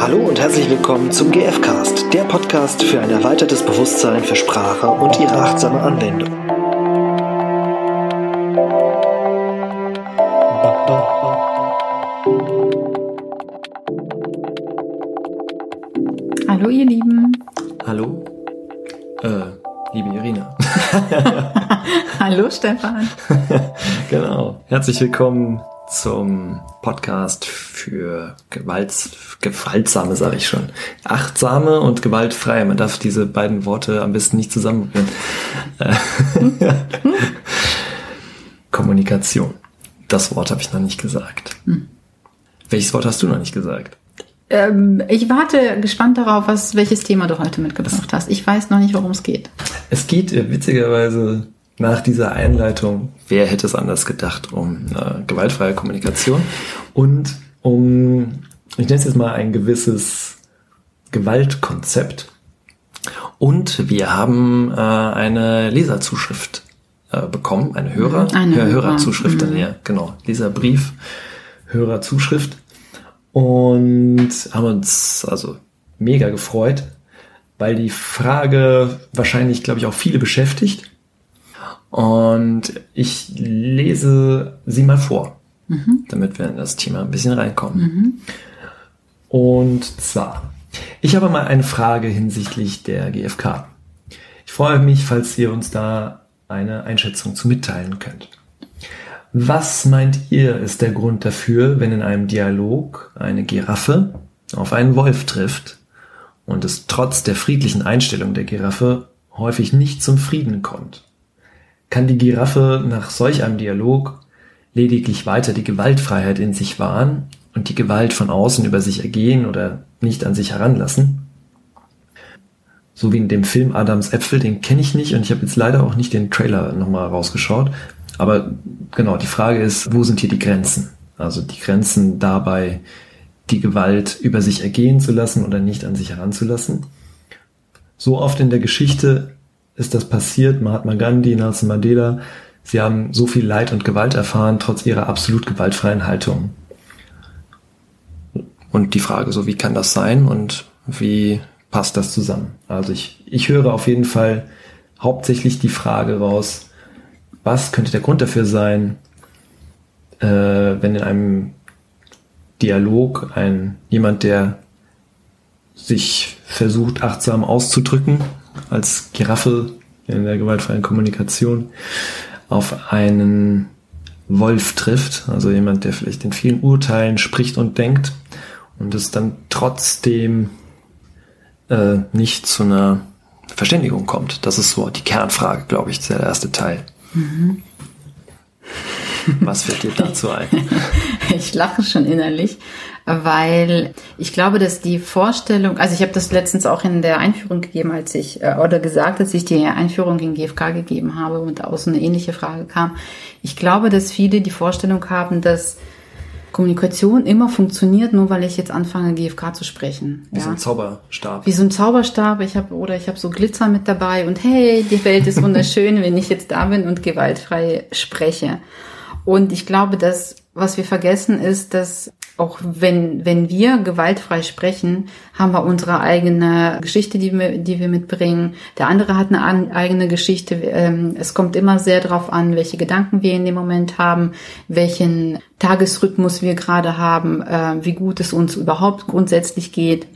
Hallo und herzlich willkommen zum GFcast, der Podcast für ein erweitertes Bewusstsein für Sprache und ihre achtsame Anwendung. Hallo ihr Lieben. Hallo, äh, liebe Irina. Hallo Stefan. genau. Herzlich willkommen zum Podcast für Gewalt, gewaltsame, sage ich schon. Achtsame und gewaltfrei. Man darf diese beiden Worte am besten nicht zusammenbringen. Äh, Kommunikation. Das Wort habe ich noch nicht gesagt. Hm. Welches Wort hast du noch nicht gesagt? Ähm, ich warte gespannt darauf, was, welches Thema du heute mitgebracht hast. Ich weiß noch nicht, worum es geht. Es geht äh, witzigerweise nach dieser Einleitung, wer hätte es anders gedacht, um äh, gewaltfreie Kommunikation und um, ich nenne es jetzt mal ein gewisses Gewaltkonzept. Und wir haben äh, eine Leserzuschrift äh, bekommen, eine Hörer, eine Hör Hörerzuschrift, mhm. ja, genau, Leserbrief, Hörerzuschrift und haben uns also mega gefreut, weil die Frage wahrscheinlich, glaube ich, auch viele beschäftigt und ich lese sie mal vor, mhm. damit wir in das Thema ein bisschen reinkommen. Mhm. Und zwar, ich habe mal eine Frage hinsichtlich der GfK. Ich freue mich, falls ihr uns da eine Einschätzung zu mitteilen könnt. Was meint ihr, ist der Grund dafür, wenn in einem Dialog eine Giraffe auf einen Wolf trifft und es trotz der friedlichen Einstellung der Giraffe häufig nicht zum Frieden kommt? Kann die Giraffe nach solch einem Dialog lediglich weiter die Gewaltfreiheit in sich wahren und die Gewalt von außen über sich ergehen oder nicht an sich heranlassen. So wie in dem Film Adams Äpfel, den kenne ich nicht und ich habe jetzt leider auch nicht den Trailer nochmal rausgeschaut. Aber genau, die Frage ist, wo sind hier die Grenzen? Also die Grenzen dabei, die Gewalt über sich ergehen zu lassen oder nicht an sich heranzulassen. So oft in der Geschichte ist das passiert. Mahatma Gandhi, Nelson Mandela, sie haben so viel Leid und Gewalt erfahren, trotz ihrer absolut gewaltfreien Haltung. Und die Frage so, wie kann das sein und wie passt das zusammen? Also ich, ich höre auf jeden Fall hauptsächlich die Frage raus, was könnte der Grund dafür sein, äh, wenn in einem Dialog ein jemand, der sich versucht achtsam auszudrücken, als Giraffe in der gewaltfreien Kommunikation auf einen Wolf trifft, also jemand, der vielleicht in vielen Urteilen spricht und denkt und es dann trotzdem äh, nicht zu einer Verständigung kommt. Das ist so die Kernfrage, glaube ich, der erste Teil. Mhm. Was fällt dir dazu ein? Ich lache schon innerlich, weil ich glaube, dass die Vorstellung, also ich habe das letztens auch in der Einführung gegeben, als ich, äh, oder gesagt, dass ich die Einführung in GFK gegeben habe und aus eine ähnliche Frage kam. Ich glaube, dass viele die Vorstellung haben, dass Kommunikation immer funktioniert, nur weil ich jetzt anfange, GFK zu sprechen. Wie ja. so ein Zauberstab. Wie so ein Zauberstab. Ich habe oder ich habe so Glitzer mit dabei und hey, die Welt ist wunderschön, wenn ich jetzt da bin und gewaltfrei spreche. Und ich glaube, dass was wir vergessen ist, dass auch wenn, wenn wir gewaltfrei sprechen, haben wir unsere eigene Geschichte, die wir, die wir mitbringen. Der andere hat eine eigene Geschichte. Ähm, es kommt immer sehr darauf an, welche Gedanken wir in dem Moment haben, welchen Tagesrhythmus wir gerade haben, äh, wie gut es uns überhaupt grundsätzlich geht.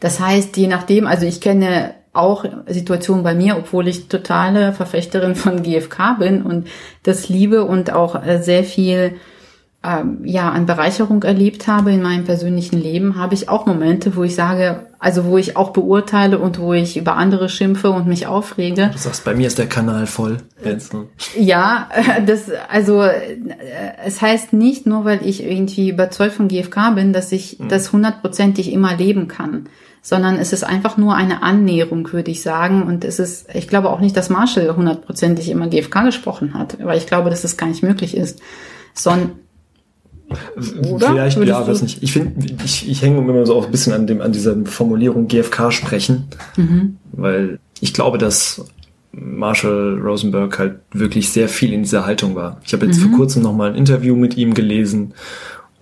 Das heißt, je nachdem, also ich kenne auch Situationen bei mir, obwohl ich totale Verfechterin von GFK bin und das liebe und auch äh, sehr viel ähm, ja an Bereicherung erlebt habe in meinem persönlichen Leben, habe ich auch Momente, wo ich sage, also wo ich auch beurteile und wo ich über andere schimpfe und mich aufrege. Du sagst, bei mir ist der Kanal voll. Ja, das also äh, es heißt nicht nur, weil ich irgendwie überzeugt von GFK bin, dass ich mhm. das hundertprozentig immer leben kann sondern es ist einfach nur eine Annäherung, würde ich sagen. Und es ist, ich glaube auch nicht, dass Marshall hundertprozentig immer GFK gesprochen hat, weil ich glaube, dass es gar nicht möglich ist. Son oder? Vielleicht, Würdest ja, weiß nicht. Ich finde, ich, ich hänge immer so auch ein bisschen an dem, an dieser Formulierung GFK sprechen, mhm. weil ich glaube, dass Marshall Rosenberg halt wirklich sehr viel in dieser Haltung war. Ich habe jetzt mhm. vor kurzem noch mal ein Interview mit ihm gelesen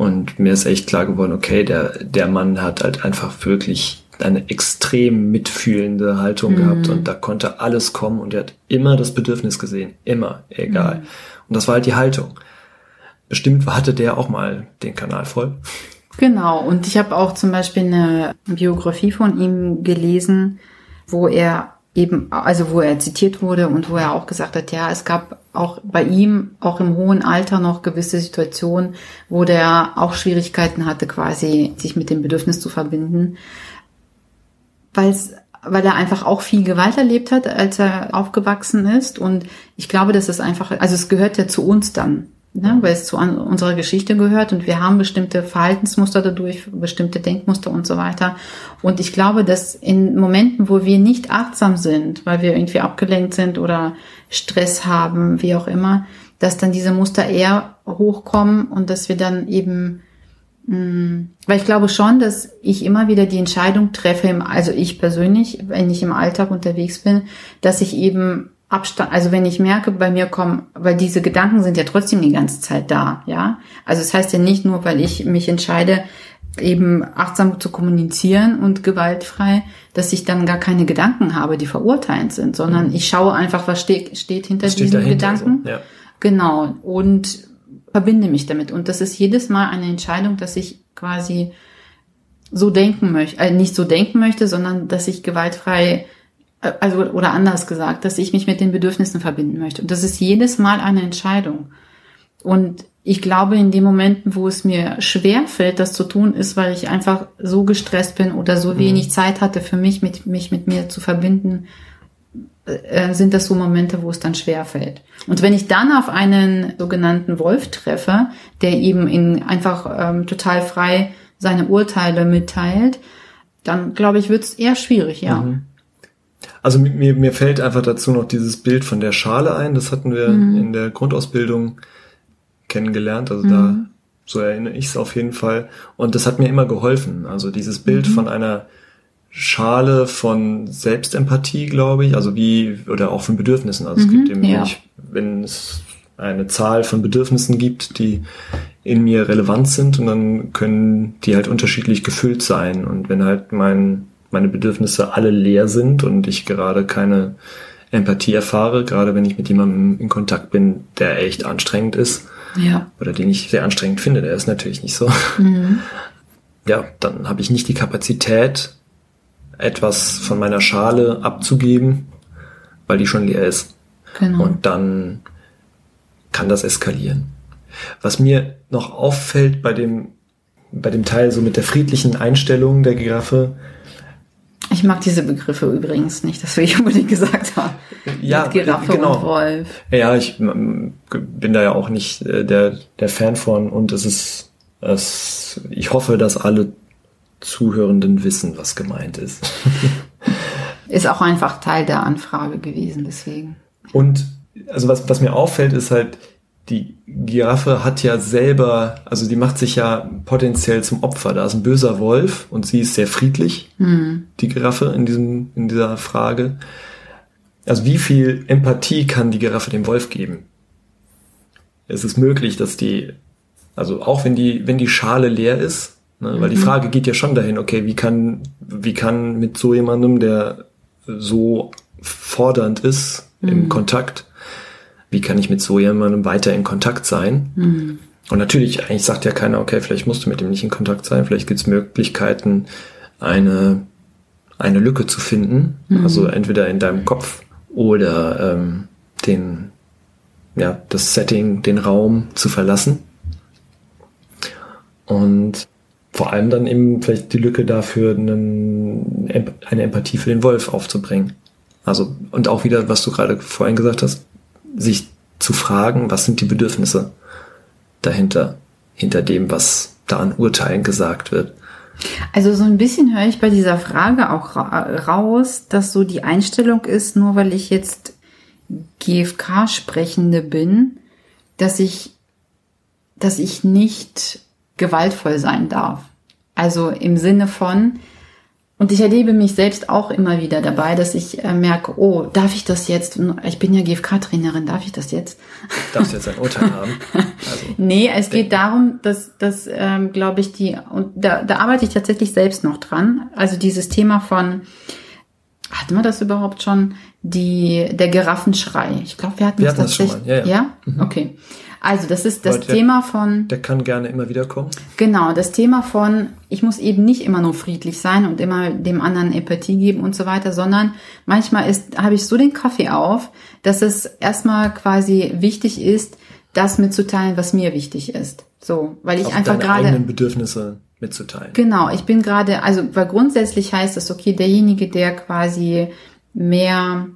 Und mir ist echt klar geworden, okay, der, der Mann hat halt einfach wirklich eine extrem mitfühlende Haltung mhm. gehabt und da konnte alles kommen und er hat immer das Bedürfnis gesehen. Immer, egal. Mhm. Und das war halt die Haltung. Bestimmt hatte der auch mal den Kanal voll. Genau, und ich habe auch zum Beispiel eine Biografie von ihm gelesen, wo er eben, also wo er zitiert wurde und wo er auch gesagt hat, ja, es gab auch bei ihm, auch im hohen Alter noch gewisse Situationen, wo der auch Schwierigkeiten hatte, quasi sich mit dem Bedürfnis zu verbinden, weil's, weil er einfach auch viel Gewalt erlebt hat, als er aufgewachsen ist. Und ich glaube, dass es einfach, also es gehört ja zu uns dann ne, weil es zu unserer Geschichte gehört und wir haben bestimmte Verhaltensmuster dadurch, bestimmte Denkmuster und so weiter. Und ich glaube, dass in Momenten, wo wir nicht achtsam sind, weil wir irgendwie abgelenkt sind oder Stress haben, wie auch immer, dass dann diese Muster eher hochkommen und dass wir dann eben mm, weil ich glaube schon, dass ich immer wieder die Entscheidung treffe, also ich persönlich, wenn ich im Alltag unterwegs bin, dass ich eben Abstand, also wenn ich merke, bei mir kommen, weil diese Gedanken sind ja trotzdem die ganze Zeit da, ja. Also es das heißt ja nicht nur, weil ich mich entscheide, eben achtsam zu kommunizieren und gewaltfrei, dass ich dann gar keine Gedanken habe, die verurteilend sind, sondern mhm. ich schaue einfach, was steht, steht hinter was diesen steht Gedanken. So, ja. Genau. Und verbinde mich damit. Und das ist jedes Mal eine Entscheidung, dass ich quasi so denken möchte, äh, nicht so denken möchte, sondern dass ich gewaltfrei also oder anders gesagt, dass ich mich mit den Bedürfnissen verbinden möchte. Und das ist jedes Mal eine Entscheidung. Und ich glaube, in den Momenten, wo es mir schwer fällt, das zu tun, ist, weil ich einfach so gestresst bin oder so mhm. wenig Zeit hatte für mich, mit, mich mit mir zu verbinden, äh, sind das so Momente, wo es dann schwer fällt. Und wenn ich dann auf einen sogenannten Wolf treffe, der eben in einfach ähm, total frei seine Urteile mitteilt, dann glaube ich, wird es eher schwierig, ja. Mhm. Also mir, mir fällt einfach dazu noch dieses Bild von der Schale ein. Das hatten wir mhm. in der Grundausbildung kennengelernt. Also mhm. da, so erinnere ich es auf jeden Fall. Und das hat mir immer geholfen. Also dieses Bild mhm. von einer Schale von Selbstempathie, glaube ich. Also wie, oder auch von Bedürfnissen. Also es gibt mhm. eben, ja. nicht, wenn es eine Zahl von Bedürfnissen gibt, die in mir relevant sind und dann können die halt unterschiedlich gefüllt sein. Und wenn halt mein meine Bedürfnisse alle leer sind und ich gerade keine Empathie erfahre, gerade wenn ich mit jemandem in Kontakt bin, der echt anstrengend ist. Ja. Oder den ich sehr anstrengend finde, der ist natürlich nicht so. Mhm. Ja, dann habe ich nicht die Kapazität, etwas von meiner Schale abzugeben, weil die schon leer ist. Genau. Und dann kann das eskalieren. Was mir noch auffällt bei dem, bei dem Teil so mit der friedlichen Einstellung der Giraffe, ich mag diese Begriffe übrigens nicht, das will ich unbedingt gesagt haben. Ja, Mit Giraffe genau. und Wolf. Ja, ich bin da ja auch nicht äh, der, der Fan von und es ist, es, ich hoffe, dass alle Zuhörenden wissen, was gemeint ist. ist auch einfach Teil der Anfrage gewesen, deswegen. Und also was, was mir auffällt, ist halt, die Giraffe hat ja selber, also die macht sich ja potenziell zum Opfer. Da ist ein böser Wolf und sie ist sehr friedlich, mhm. die Giraffe in diesem, in dieser Frage. Also wie viel Empathie kann die Giraffe dem Wolf geben? Es ist möglich, dass die, also auch wenn die, wenn die Schale leer ist, ne, mhm. weil die mhm. Frage geht ja schon dahin, okay, wie kann, wie kann mit so jemandem, der so fordernd ist mhm. im Kontakt, wie kann ich mit so jemandem weiter in Kontakt sein? Mhm. Und natürlich, eigentlich sagt ja keiner, okay, vielleicht musst du mit dem nicht in Kontakt sein, vielleicht gibt es Möglichkeiten, eine, eine Lücke zu finden, mhm. also entweder in deinem Kopf oder ähm, den, ja, das Setting, den Raum zu verlassen. Und vor allem dann eben vielleicht die Lücke dafür, einen, eine Empathie für den Wolf aufzubringen. Also, und auch wieder, was du gerade vorhin gesagt hast, sich zu fragen, was sind die Bedürfnisse dahinter, hinter dem, was da an Urteilen gesagt wird. Also so ein bisschen höre ich bei dieser Frage auch raus, dass so die Einstellung ist, nur weil ich jetzt GFK-Sprechende bin, dass ich, dass ich nicht gewaltvoll sein darf. Also im Sinne von, Und ich erlebe mich selbst auch immer wieder dabei, dass ich äh, merke, oh, darf ich das jetzt? Ich bin ja GFK-Trainerin, darf ich das jetzt? Darfst du jetzt ein Urteil haben? Also, nee, es geht darum, dass, dass ähm, glaube ich, die, und da, da arbeite ich tatsächlich selbst noch dran. Also dieses Thema von, hatten wir das überhaupt schon? Die, der Giraffenschrei. Ich glaube, wir hatten wir das hatten das tatsächlich. schon mal. Ja, ja. ja? Mhm. Okay. Also das ist das der, Thema von. Der kann gerne immer wieder kommen. Genau, das Thema von, ich muss eben nicht immer nur friedlich sein und immer dem anderen Empathie geben und so weiter, sondern manchmal ist, habe ich so den Kaffee auf, dass es erstmal quasi wichtig ist, das mitzuteilen, was mir wichtig ist. So, weil ich Auch einfach gerade. eigenen Bedürfnisse mitzuteilen. Genau, ich bin gerade, also weil grundsätzlich heißt es, okay, derjenige, der quasi mehr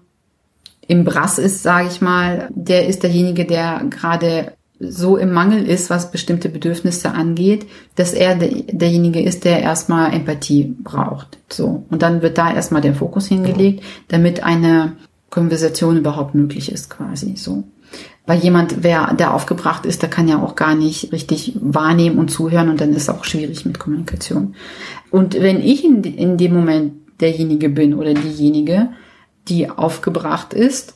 im Brass ist, sage ich mal, der ist derjenige, der gerade so im Mangel ist, was bestimmte Bedürfnisse angeht, dass er de derjenige ist, der erstmal Empathie braucht. So. Und dann wird da erstmal der Fokus hingelegt, damit eine Konversation überhaupt möglich ist, quasi so. Weil jemand, wer der aufgebracht ist, der kann ja auch gar nicht richtig wahrnehmen und zuhören und dann ist es auch schwierig mit Kommunikation. Und wenn ich in, in dem Moment derjenige bin oder diejenige, die aufgebracht ist,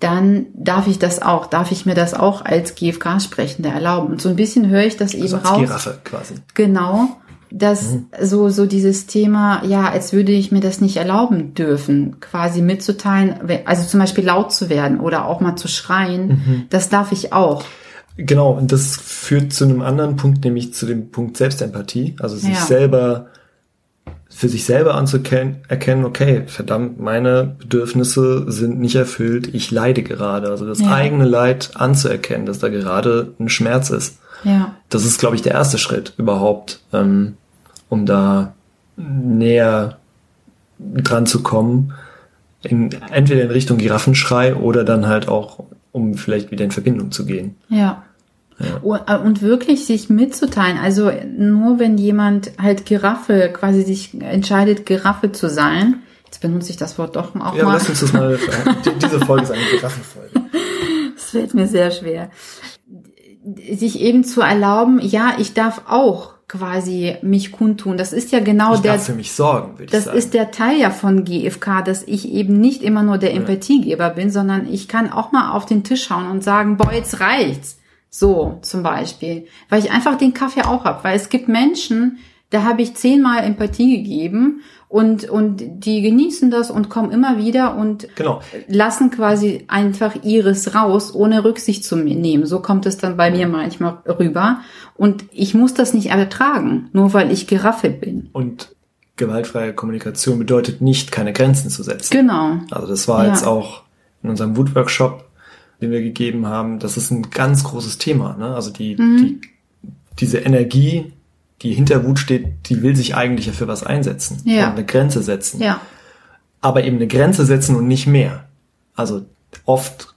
dann darf ich das auch, darf ich mir das auch als GFK-Sprechende erlauben. Und so ein bisschen höre ich das eben also als raus. Giraffe quasi. Genau, dass mhm. so, so dieses Thema, ja, als würde ich mir das nicht erlauben dürfen, quasi mitzuteilen, also zum Beispiel laut zu werden oder auch mal zu schreien, mhm. das darf ich auch. Genau, und das führt zu einem anderen Punkt, nämlich zu dem Punkt Selbstempathie, also sich ja. selber für sich selber anzuerkennen, erkennen, okay, verdammt, meine Bedürfnisse sind nicht erfüllt, ich leide gerade. Also das ja. eigene Leid anzuerkennen, dass da gerade ein Schmerz ist. Ja. Das ist, glaube ich, der erste Schritt überhaupt, ähm, um da näher dran zu kommen. In, entweder in Richtung Giraffenschrei oder dann halt auch, um vielleicht wieder in Verbindung zu gehen. Ja. Ja. Äh, und wirklich sich mitzuteilen. Also nur wenn jemand halt Giraffe, quasi sich entscheidet, Giraffe zu sein. Jetzt benutze ich das Wort doch auch ja, mal. Lass uns das mal. diese Folge ist eine Giraffenfolge. Das fällt mir sehr schwer. Sich eben zu erlauben, ja, ich darf auch quasi mich kundtun. Das ist ja genau ich der. Darf für mich sorgen, würde ich das sagen. ist der Teil ja von GFK, dass ich eben nicht immer nur der Empathiegeber bin, sondern ich kann auch mal auf den Tisch schauen und sagen, boah, jetzt reicht's. So zum Beispiel, weil ich einfach den Kaffee auch hab, weil es gibt Menschen, da habe ich zehnmal Empathie gegeben und und die genießen das und kommen immer wieder und genau. lassen quasi einfach ihres raus, ohne Rücksicht zu nehmen. So kommt es dann bei mir manchmal rüber und ich muss das nicht ertragen, nur weil ich Giraffe bin. Und gewaltfreie Kommunikation bedeutet nicht, keine Grenzen zu setzen. Genau. Also das war ja. jetzt auch in unserem Wutworkshop den wir gegeben haben, das ist ein ganz großes Thema. Ne? Also die, mhm. die, diese Energie, die hinter Wut steht, die will sich eigentlich ja für was einsetzen ja. eine Grenze setzen. Ja. Aber eben eine Grenze setzen und nicht mehr. Also oft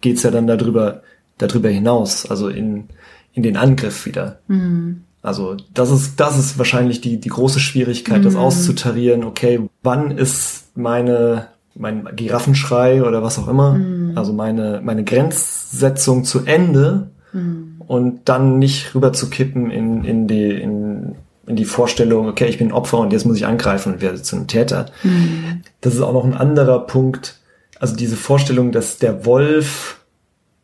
geht's ja dann darüber, darüber hinaus, also in, in den Angriff wieder. Mhm. Also das ist, das ist wahrscheinlich die, die große Schwierigkeit, mhm. das auszutarieren. Okay, wann ist meine mein Giraffenschrei oder was auch immer, mhm. also meine, meine Grenzsetzung zu Ende mhm. und dann nicht rüber zu kippen in, in, die, in, in die Vorstellung, okay, ich bin Opfer und jetzt muss ich angreifen und werde zu einem Täter. Mhm. Das ist auch noch ein anderer Punkt. Also diese Vorstellung, dass der Wolf,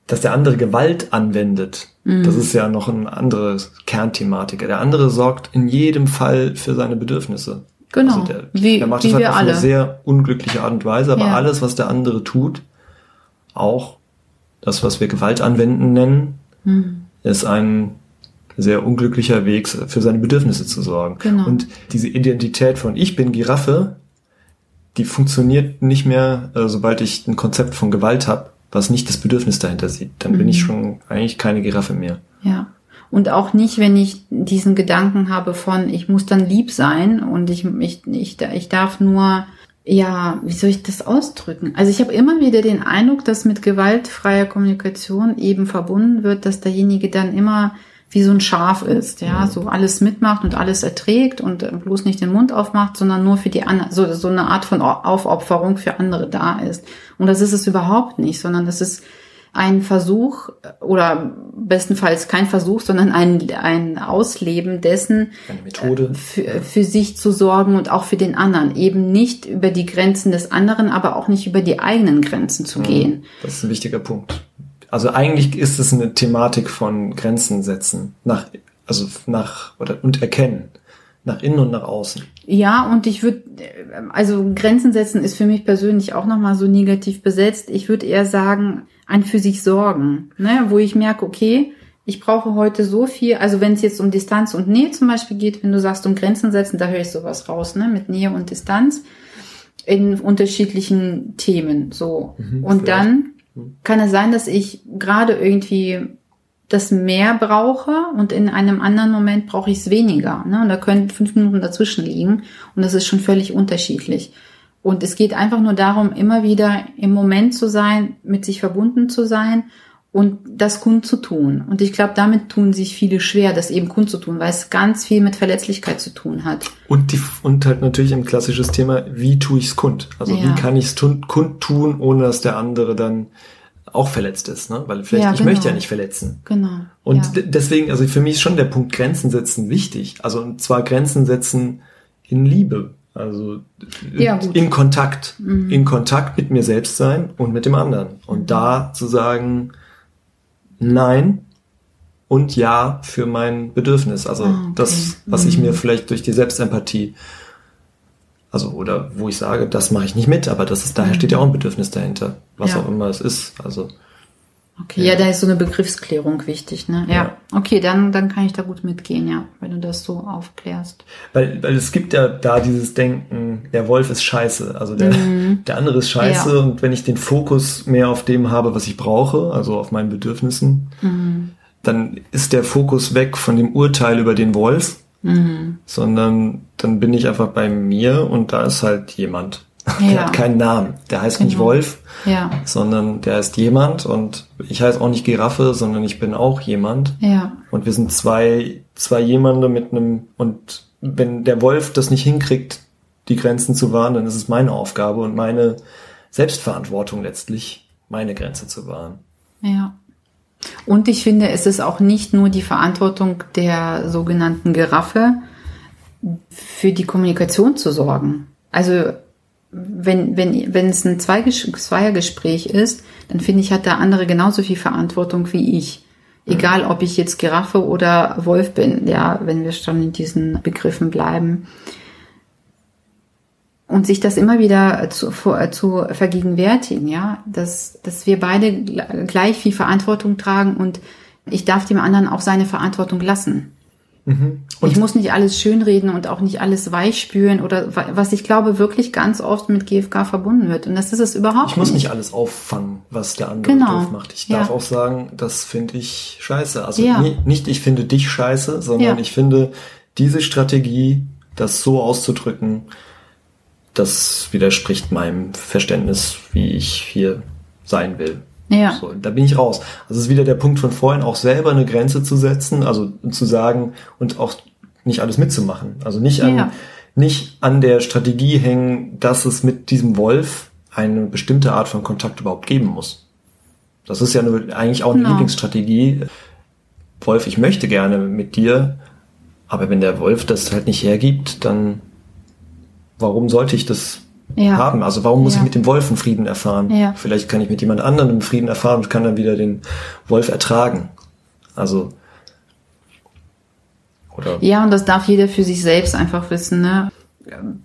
dass der andere Gewalt anwendet, mhm. das ist ja noch ein anderes Kernthematik. Der andere sorgt in jedem Fall für seine Bedürfnisse. Genau. Also der, wie, der macht wie das halt auf alle. eine sehr unglückliche Art und Weise, aber Ja. alles, was der andere tut, auch das, was wir Gewalt anwenden nennen, Mhm. ist ein sehr unglücklicher Weg, für seine Bedürfnisse zu sorgen. Genau. Und diese Identität von ich bin Giraffe, die funktioniert nicht mehr, äh, sobald ich ein Konzept von Gewalt habe, was nicht das Bedürfnis dahinter sieht. Dann bin Mhm. ich schon eigentlich keine Giraffe mehr. Ja. Und auch nicht, wenn ich diesen Gedanken habe von, ich muss dann lieb sein und ich, ich, ich, ich darf nur, ja, wie soll ich das ausdrücken? Also ich habe immer wieder den Eindruck, dass mit gewaltfreier Kommunikation eben verbunden wird, dass derjenige dann immer wie so ein Schaf ist, ja, so alles mitmacht und alles erträgt und bloß nicht den Mund aufmacht, sondern nur für die anderen, so, so eine Art von Aufopferung für andere da ist. Und das ist es überhaupt nicht, sondern das ist ein Versuch oder bestenfalls kein Versuch, sondern ein, ein Ausleben dessen, Eine Methode. äh, für, für sich zu sorgen und auch für den anderen. Eben nicht über die Grenzen des anderen, aber auch nicht über die eigenen Grenzen zu gehen. Das ist ein wichtiger Punkt. Also eigentlich ist es eine Thematik von Grenzen setzen, nach, also nach oder und erkennen, nach innen und nach außen. Ja, und ich würde, also Grenzen setzen ist für mich persönlich auch nochmal so negativ besetzt. Ich würde eher sagen, ein für sich sorgen, ne? wo ich merke, okay, ich brauche heute so viel, also wenn es jetzt um Distanz und Nähe zum Beispiel geht, wenn du sagst um Grenzen setzen, da höre ich sowas raus, ne, mit Nähe und Distanz in unterschiedlichen Themen, so. Mhm, und vielleicht. dann kann es sein, dass ich gerade irgendwie das mehr brauche und in einem anderen Moment brauche ich es weniger. Ne? Und da können fünf Minuten dazwischen liegen und das ist schon völlig unterschiedlich. Und es geht einfach nur darum, immer wieder im Moment zu sein, mit sich verbunden zu sein und das kundzutun. Und ich glaube, damit tun sich viele schwer, das eben kundzutun, weil es ganz viel mit Verletzlichkeit zu tun hat. Und die und halt natürlich ein klassisches Thema, wie tue ich es kund? Also Ja. wie kann ich es kundtun, ohne dass der andere dann auch verletzt ist, ne? Weil vielleicht Ja, ich möchte ja genau. nicht verletzen. Genau. Und ja. deswegen, also für mich ist schon der Punkt Grenzen setzen wichtig. Also und zwar Grenzen setzen in Liebe. Also Ja. Mhm. in Kontakt. In Kontakt mit mir selbst sein und mit dem anderen. Und da zu sagen, nein und ja für mein Bedürfnis. Also Ah, okay. das, was ich mir vielleicht durch die Selbstempathie, also oder wo ich sage, das mache ich nicht mit, aber das ist, daher steht ja auch ein Bedürfnis dahinter, was Ja. auch immer es ist. Also Okay, ja. da ist so eine Begriffsklärung wichtig, ne? Ja. Ja. Okay, dann, dann kann ich da gut mitgehen, ja, wenn du das so aufklärst. Weil, weil es gibt ja da dieses Denken, der Wolf ist scheiße, also der, der andere ist scheiße Mhm. Ja. und wenn ich den Fokus mehr auf dem habe, was ich brauche, also auf meinen Bedürfnissen, Mhm. dann ist der Fokus weg von dem Urteil über den Wolf, Mhm. sondern dann bin ich einfach bei mir und da ist halt jemand. Der Ja. hat keinen Namen. Der heißt nicht Genau. Wolf, Ja, sondern der ist jemand und ich heiße auch nicht Giraffe, sondern ich bin auch jemand. ja, Und wir sind zwei, zwei jemande mit einem, und wenn der Wolf das nicht hinkriegt, die Grenzen zu wahren, dann ist es meine Aufgabe und meine Selbstverantwortung letztlich, meine Grenze zu wahren. ja. Und ich finde, es ist auch nicht nur die Verantwortung der sogenannten Giraffe, für die Kommunikation zu sorgen. Also wenn, wenn, wenn es ein Zweiergespräch ist, dann finde ich, hat der andere genauso viel Verantwortung wie ich. Egal, ob ich jetzt Giraffe oder Wolf bin, ja, wenn wir schon in diesen Begriffen bleiben. Und sich das immer wieder zu, zu vergegenwärtigen, ja, dass, dass wir beide gl- gleich viel Verantwortung tragen und ich darf dem anderen auch seine Verantwortung lassen. Ich muss nicht alles schönreden und auch nicht alles weich spüren oder wa- was ich glaube wirklich ganz oft mit GFK verbunden wird. Und das ist es überhaupt Ich muss nicht alles auffangen, was der andere Genau. doof macht. Ich Ja. darf auch sagen, das finde ich scheiße. Also Ja. nicht, ich finde dich scheiße, sondern Ja. ich finde diese Strategie, das so auszudrücken, das widerspricht meinem Verständnis, wie ich hier sein will. Ja. So, da bin ich raus. Also es ist wieder der Punkt von vorhin, auch selber eine Grenze zu setzen, also zu sagen und auch nicht alles mitzumachen. Also nicht an, Ja. nicht an der Strategie hängen, dass es mit diesem Wolf eine bestimmte Art von Kontakt überhaupt geben muss. Das ist ja nur eigentlich auch eine Genau. Lieblingsstrategie. Wolf, ich möchte gerne mit dir, aber wenn der Wolf das halt nicht hergibt, dann warum sollte ich das Ja. haben? Also warum muss Ja. ich mit dem Wolf einen Frieden erfahren? Ja. Vielleicht kann ich mit jemand anderem einen Frieden erfahren und kann dann wieder den Wolf ertragen. Also oder Ja, und das darf jeder für sich selbst einfach wissen, ne?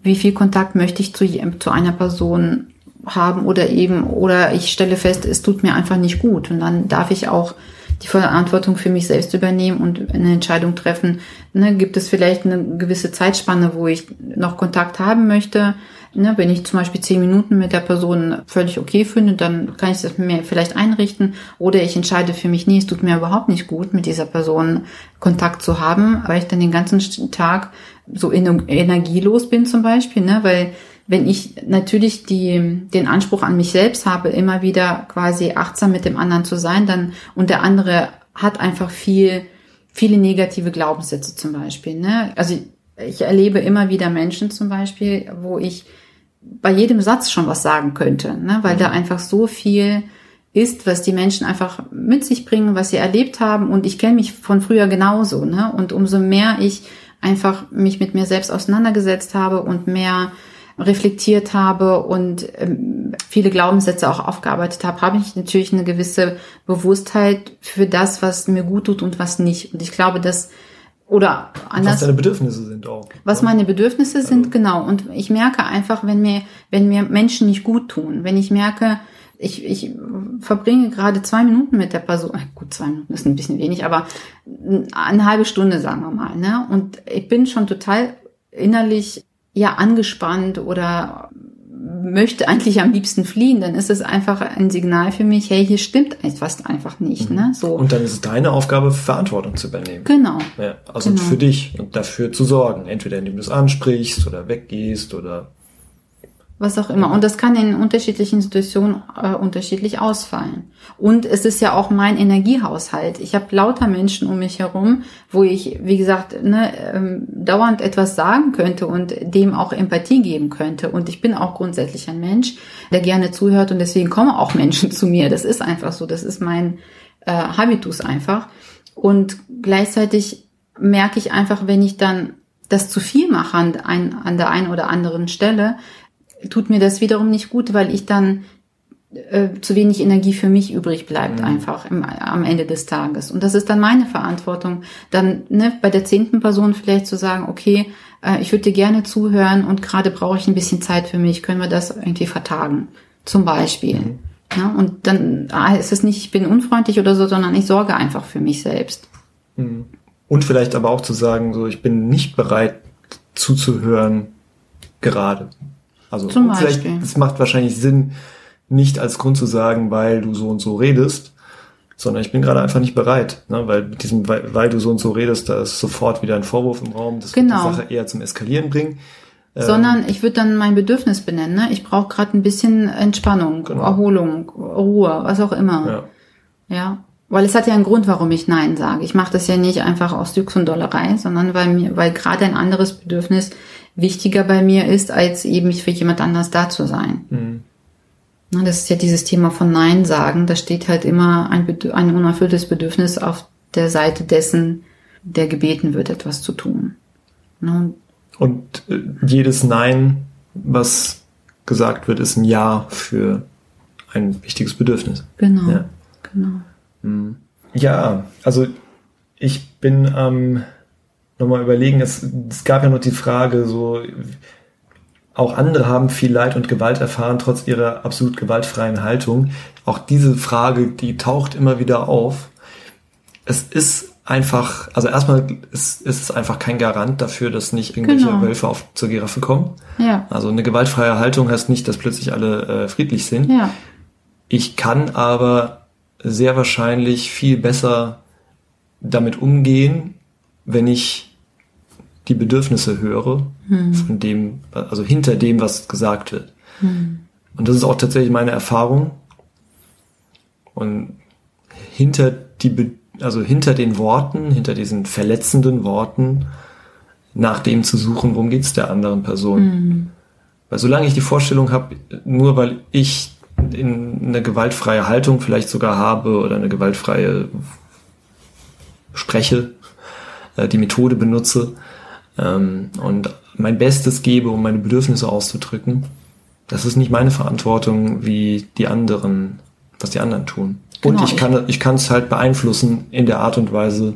Wie viel Kontakt möchte ich zu, zu einer Person haben oder eben, oder ich stelle fest, es tut mir einfach nicht gut. Und dann darf ich auch die Verantwortung für mich selbst übernehmen und eine Entscheidung treffen. Ne, gibt es vielleicht eine gewisse Zeitspanne, wo ich noch Kontakt haben möchte? Ne, wenn ich zum Beispiel zehn Minuten mit der Person völlig okay finde, dann kann ich das mir vielleicht einrichten. Oder ich entscheide für mich, nee, es tut mir überhaupt nicht gut, mit dieser Person Kontakt zu haben, weil ich dann den ganzen Tag so ener- energielos bin zum Beispiel, ne, weil wenn ich natürlich die, den Anspruch an mich selbst habe, immer wieder quasi achtsam mit dem anderen zu sein, dann, und der andere hat einfach viel, viele negative Glaubenssätze zum Beispiel, ne? Also ich erlebe immer wieder Menschen zum Beispiel, wo ich bei jedem Satz schon was sagen könnte, ne? weil da einfach so viel ist, was die Menschen einfach mit sich bringen, was sie erlebt haben. Und ich kenne mich von früher genauso. Ne? Und umso mehr ich einfach mich mit mir selbst auseinandergesetzt habe und mehr reflektiert habe und ähm, viele Glaubenssätze auch aufgearbeitet habe, habe ich natürlich eine gewisse Bewusstheit für das, was mir gut tut und was nicht. Und ich glaube, dass oder anders. Was deine Bedürfnisse sind auch. Was meine Bedürfnisse sind, also. genau. Und ich merke einfach, wenn mir, wenn mir Menschen nicht gut tun, wenn ich merke, ich, ich verbringe gerade zwei Minuten mit der Person, äh, gut, zwei Minuten ist ein bisschen wenig, aber eine halbe Stunde, sagen wir mal, ne? Und ich bin schon total innerlich ja angespannt oder möchte eigentlich am liebsten fliehen, dann ist es einfach ein Signal für mich, hey, hier stimmt etwas einfach nicht. Mhm. Ne? So. Und dann ist es deine Aufgabe, Verantwortung zu übernehmen. Genau. Ja, also genau. für dich und dafür zu sorgen, entweder indem du es ansprichst oder weggehst oder was auch immer. Und das kann in unterschiedlichen Situationen äh, unterschiedlich ausfallen. Und es ist ja auch mein Energiehaushalt. Ich habe lauter Menschen um mich herum, wo ich, wie gesagt, ne, ähm, dauernd etwas sagen könnte und dem auch Empathie geben könnte. Und ich bin auch grundsätzlich ein Mensch, der gerne zuhört und deswegen kommen auch Menschen zu mir. Das ist einfach so. Das ist mein äh, Habitus einfach. Und gleichzeitig merke ich einfach, wenn ich dann das zu viel mache an, an der einen oder anderen Stelle, tut mir das wiederum nicht gut, weil ich dann äh, zu wenig Energie für mich übrig bleibt mhm. einfach im, am Ende des Tages. Und das ist dann meine Verantwortung, dann ne, bei der zehnten Person vielleicht zu sagen, okay, äh, ich würde dir gerne zuhören und gerade brauche ich ein bisschen Zeit für mich, können wir das irgendwie vertagen, zum Beispiel. Mhm. Ja, und dann ah, ist es nicht, ich bin unfreundlich oder so, sondern ich sorge einfach für mich selbst. Mhm. Und vielleicht aber auch zu sagen, so ich bin nicht bereit zuzuhören gerade. Also Zum vielleicht, es macht wahrscheinlich Sinn, nicht als Grund zu sagen, weil du so und so redest, sondern ich bin gerade einfach nicht bereit, ne? weil mit diesem, weil, weil, du so und so redest, da ist sofort wieder ein Vorwurf im Raum, das genau. wird die Sache eher zum Eskalieren bringen. Ähm, sondern ich würde dann mein Bedürfnis benennen. Ne? Ich brauche gerade ein bisschen Entspannung, genau. Erholung, Ruhe, was auch immer. Ja. ja. Weil es hat ja einen Grund, warum ich Nein sage. Ich mache das ja nicht einfach aus Jux und Dollerei, sondern weil mir, weil gerade ein anderes Bedürfnis wichtiger bei mir ist, als eben für jemand anders da zu sein. Mhm. Das ist ja dieses Thema von Nein sagen. Da steht halt immer ein, ein unerfülltes Bedürfnis auf der Seite dessen, der gebeten wird, etwas zu tun. Und äh, jedes Nein, was gesagt wird, ist ein Ja für ein wichtiges Bedürfnis. Genau. Ja, genau. Mhm. ja also ich bin am ähm, nochmal überlegen, es, es gab ja noch die Frage, so auch andere haben viel Leid und Gewalt erfahren, trotz ihrer absolut gewaltfreien Haltung. Auch diese Frage, die taucht immer wieder auf. Es ist einfach, also erstmal ist, ist es einfach kein Garant dafür, dass nicht irgendwelche genau. Wölfe auf zur Giraffe kommen. Ja. Also eine gewaltfreie Haltung heißt nicht, dass plötzlich alle äh, friedlich sind. Ja. Ich kann aber sehr wahrscheinlich viel besser damit umgehen, wenn ich die Bedürfnisse höre, hm. von dem, also hinter dem, was gesagt wird. Hm. Und das ist auch tatsächlich meine Erfahrung. Und hinter die, also hinter den Worten, hinter diesen verletzenden Worten, nach dem zu suchen, worum geht's der anderen Person. Hm. Weil solange ich die Vorstellung habe, nur weil ich in eine gewaltfreie Haltung vielleicht sogar habe oder eine gewaltfreie spreche, äh, die Methode benutze, ähm, und mein Bestes gebe, um meine Bedürfnisse auszudrücken, das ist nicht meine Verantwortung, wie die anderen, was die anderen tun. Genau, und ich kann ich kann es halt beeinflussen in der Art und Weise,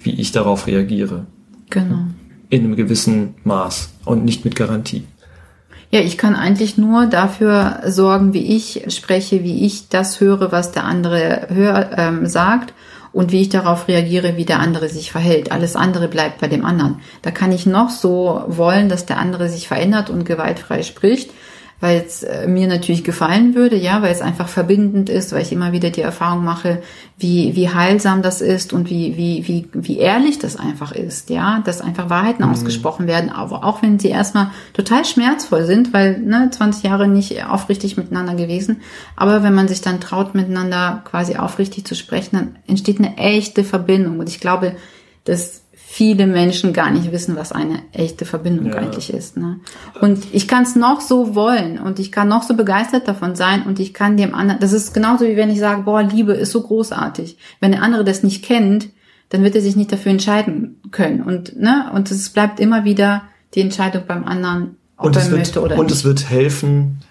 wie ich darauf reagiere. Genau. In einem gewissen Maß und nicht mit Garantie. Ja, ich kann eigentlich nur dafür sorgen, wie ich spreche, wie ich das höre, was der andere hör, ähm, sagt und wie ich darauf reagiere, wie der andere sich verhält. Alles andere bleibt bei dem anderen. Da kann ich noch so wollen, dass der andere sich verändert und gewaltfrei spricht weil es äh, mir natürlich gefallen würde, ja, weil es einfach verbindend ist, weil ich immer wieder die Erfahrung mache, wie, wie heilsam das ist und wie, wie, wie, wie ehrlich das einfach ist, ja, dass einfach Wahrheiten mhm. ausgesprochen werden, aber auch wenn sie erstmal total schmerzvoll sind, weil, ne, 20 Jahre nicht aufrichtig miteinander gewesen, aber wenn man sich dann traut, miteinander quasi aufrichtig zu sprechen, dann entsteht eine echte Verbindung und ich glaube, dass viele Menschen gar nicht wissen, was eine echte Verbindung Ja. eigentlich ist. Ne? Und ich kann es noch so wollen und ich kann noch so begeistert davon sein und ich kann dem anderen, das ist genauso wie wenn ich sage, boah, Liebe ist so großartig. Wenn der andere das nicht kennt, dann wird er sich nicht dafür entscheiden können. Und, ne, und es bleibt immer wieder die Entscheidung beim anderen, ob Und er es, wird, möchte oder und nicht. es wird helfen,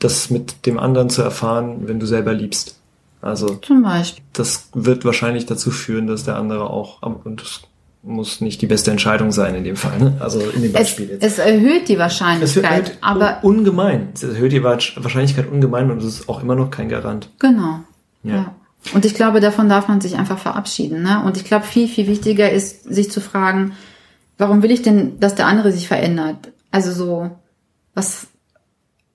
das mit dem anderen zu erfahren, wenn du selber liebst. Also Zum Beispiel. das wird wahrscheinlich dazu führen, dass der andere auch, am- und das muss nicht die beste Entscheidung sein in dem Fall, ne? also in dem Es, Beispiel jetzt. es erhöht die Es Wahrscheinlichkeit, halt aber ungemein. Es erhöht die Wahrsch- Wahrscheinlichkeit ungemein und es ist auch immer noch kein Garant. Genau. Ja. Ja. Und ich glaube, davon darf man sich einfach verabschieden. Ne? Und ich glaube, viel, viel wichtiger ist, sich zu fragen, warum will ich denn, dass der andere sich verändert? Also so, was,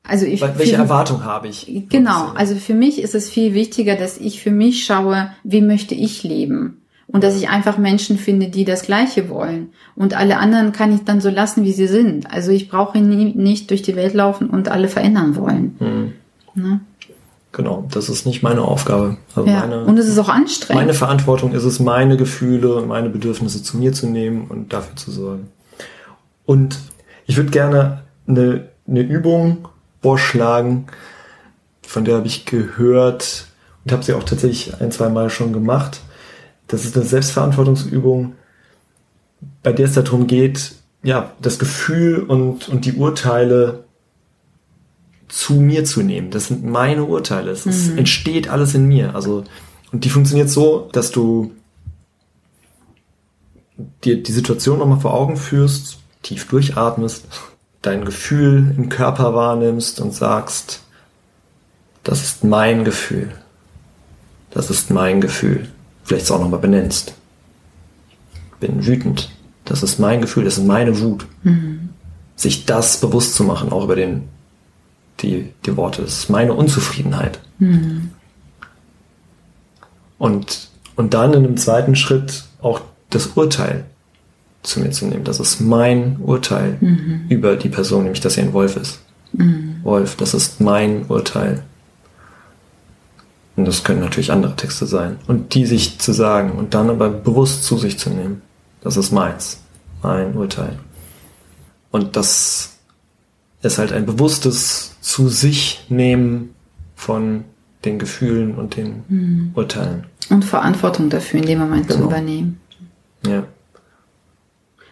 also ich. Wel- Welche für- Erwartung habe ich? Genau. Also für mich ist es viel wichtiger, dass ich für mich schaue, wie möchte ich leben? Und dass ich einfach Menschen finde, die das Gleiche wollen. Und alle anderen kann ich dann so lassen, wie sie sind. Also ich brauche nie, nicht durch die Welt laufen und alle verändern wollen. Ne? Genau, das ist nicht meine Aufgabe. Also Ja. meine, Und es ist auch anstrengend. meine Verantwortung ist es, meine Gefühle und meine Bedürfnisse zu mir zu nehmen und dafür zu sorgen. Und ich würde gerne eine, eine Übung vorschlagen, von der habe ich gehört und habe sie auch tatsächlich ein, zwei Mal schon gemacht. Das ist eine Selbstverantwortungsübung, bei der es darum geht, ja, das Gefühl und, und die Urteile zu mir zu nehmen. Das sind meine Urteile. Es ist, entsteht alles in mir. Also, und die funktioniert so, dass du dir die Situation nochmal vor Augen führst, tief durchatmest, dein Gefühl im Körper wahrnimmst und sagst, das ist mein Gefühl. Das ist mein Gefühl. Vielleicht es auch nochmal benennst. Bin wütend. Das ist mein Gefühl, das ist meine Wut. Sich das bewusst zu machen, auch über den, die, die Worte. Das ist meine Unzufriedenheit. Und, und dann in einem zweiten Schritt auch das Urteil zu mir zu nehmen. Das ist mein Urteil über die Person, nämlich dass er ein Wolf ist. Wolf, das ist mein Urteil. Und das können natürlich andere Texte sein. Und die sich zu sagen und dann aber bewusst zu sich zu nehmen. Das ist meins. Mein Urteil. Und das ist halt ein bewusstes zu sich nehmen von den Gefühlen und den Urteilen. Und Verantwortung dafür in dem Moment zu Genau. übernehmen. Ja.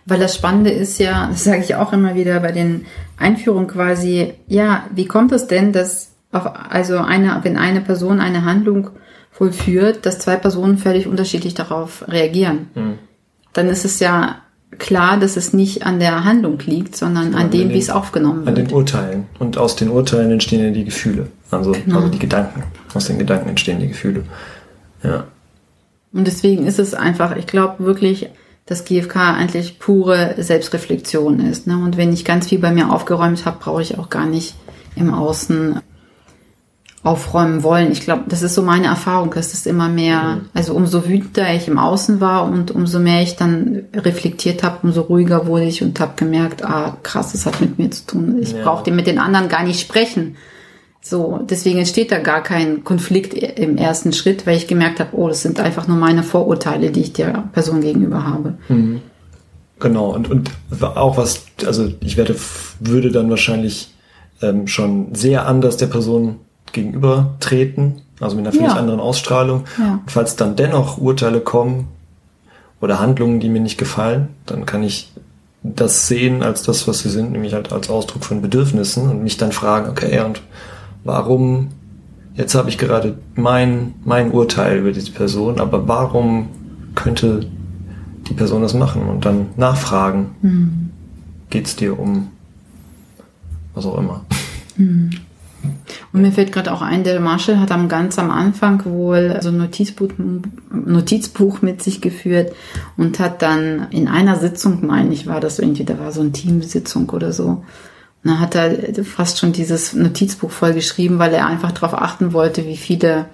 Weil das Spannende ist ja, das sage ich auch immer wieder bei den Einführungen quasi, ja, wie kommt es denn, dass auf, also eine, wenn eine Person eine Handlung vollführt, dass zwei Personen völlig unterschiedlich darauf reagieren? Dann ist es ja klar, dass es nicht an der Handlung liegt, sondern an an dem, wie es aufgenommen An wird. den Urteilen. Und aus den Urteilen entstehen ja die Gefühle. Also, Genau. also die Gedanken. Aus den Gedanken entstehen die Gefühle. Ja. Und deswegen ist es einfach, ich glaube wirklich, dass GFK eigentlich pure Selbstreflexion ist. Ne? Und wenn ich ganz viel bei mir aufgeräumt habe, brauche ich auch gar nicht im Außen aufräumen wollen. Ich glaube, das ist so meine Erfahrung. Es ist immer mehr, also umso wütender ich im Außen war und umso mehr ich dann reflektiert habe, umso ruhiger wurde ich und habe gemerkt, ah krass, das hat mit mir zu tun. Ich Ja. brauchte mit den anderen gar nicht sprechen. So, deswegen entsteht da gar kein Konflikt im ersten Schritt, weil ich gemerkt habe, oh, das sind einfach nur meine Vorurteile, die ich der Person gegenüber habe. Genau, und, und auch was, also ich werde, würde dann wahrscheinlich ähm, schon sehr anders der Person gegenüber treten, also mit einer völlig Ja. anderen Ausstrahlung. Ja. Und falls dann dennoch Urteile kommen oder Handlungen, die mir nicht gefallen, dann kann ich das sehen als das, was sie sind, nämlich halt als Ausdruck von Bedürfnissen und mich dann fragen, okay, und warum, jetzt habe ich gerade mein, mein Urteil über diese Person, aber warum könnte die Person das machen und dann nachfragen. Geht's dir um was auch immer? Und mir fällt gerade auch ein, der Marshall hat am ganz am Anfang wohl so ein Notizbuch, Notizbuch mit sich geführt und hat dann in einer Sitzung, meine ich, war das irgendwie, da war so eine Teamsitzung oder so. Und dann hat er fast schon dieses Notizbuch voll geschrieben, weil er einfach darauf achten wollte, wie viele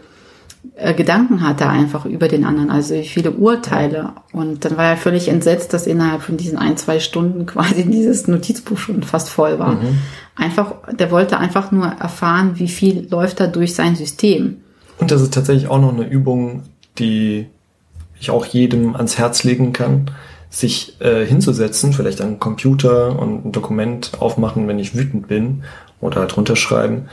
äh, Gedanken hat er einfach über den anderen, also wie viele Urteile. Und dann war er völlig entsetzt, dass innerhalb von diesen ein, zwei Stunden quasi dieses Notizbuch schon fast voll war. Einfach, der wollte einfach nur erfahren, wie viel läuft da durch sein System. Und das ist tatsächlich auch noch eine Übung, die ich auch jedem ans Herz legen kann, sich äh, hinzusetzen, vielleicht an Computer und ein Dokument aufmachen, wenn ich wütend bin oder drunter schreiben.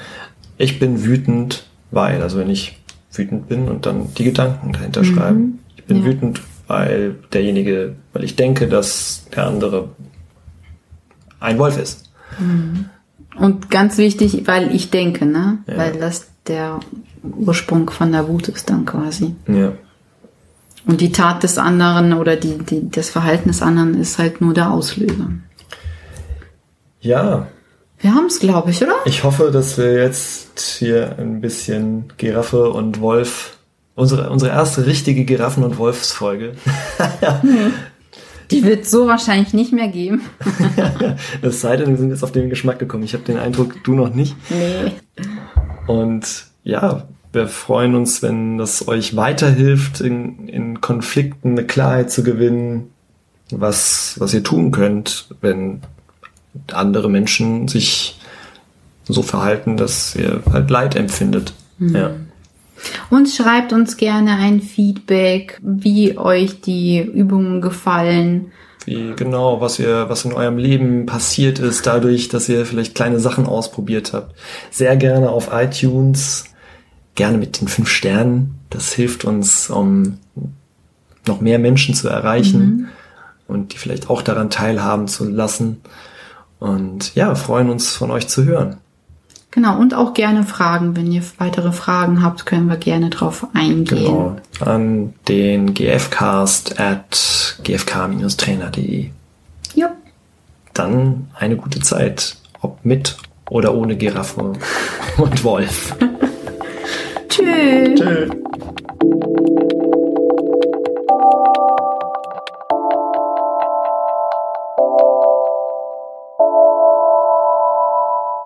Ich bin wütend, weil, also wenn ich wütend bin und dann die Gedanken dahinter mhm. schreiben. Ich bin ja. wütend, weil derjenige, weil ich denke, dass der andere ein Wolf ist. Mhm. Und ganz wichtig, weil ich denke, ne? Ja. Weil das der Ursprung von der Wut ist dann quasi. Ja. Und die Tat des anderen oder die, die, das Verhalten des anderen ist halt nur der Auslöser. Ja. Wir haben es, glaube ich, oder? Ich hoffe, dass wir jetzt hier ein bisschen Giraffe und Wolf, unsere, unsere erste richtige Giraffen- und Wolfsfolge. Die wird so wahrscheinlich nicht mehr geben. es sei denn, wir sind jetzt auf den Geschmack gekommen. Ich habe den Eindruck, du noch nicht. Nee. Und ja, wir freuen uns, wenn das euch weiterhilft, in, in Konflikten eine Klarheit zu gewinnen, was, was ihr tun könnt, wenn andere Menschen sich so verhalten, dass ihr halt Leid empfindet. Mhm. Ja. Und schreibt uns gerne ein Feedback, wie euch die Übungen gefallen. Wie genau, was ihr, was in eurem Leben passiert ist, dadurch, dass ihr vielleicht kleine Sachen ausprobiert habt. Sehr gerne auf iTunes gerne mit den fünf Sternen. Das hilft uns, um noch mehr Menschen zu erreichen mhm. und die vielleicht auch daran teilhaben zu lassen. Und ja, freuen uns von euch zu hören. Genau, und auch gerne Fragen. Wenn ihr weitere Fragen habt, können wir gerne drauf eingehen. Genau, an den gfcast at gfk-trainer.de. Ja. Dann eine gute Zeit, ob mit oder ohne Giraffe und Wolf. Tschüss. Tschüss.